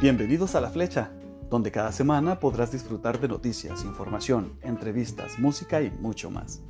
Bienvenidos a La Flecha, donde cada semana podrás disfrutar de noticias, información, entrevistas, música y mucho más.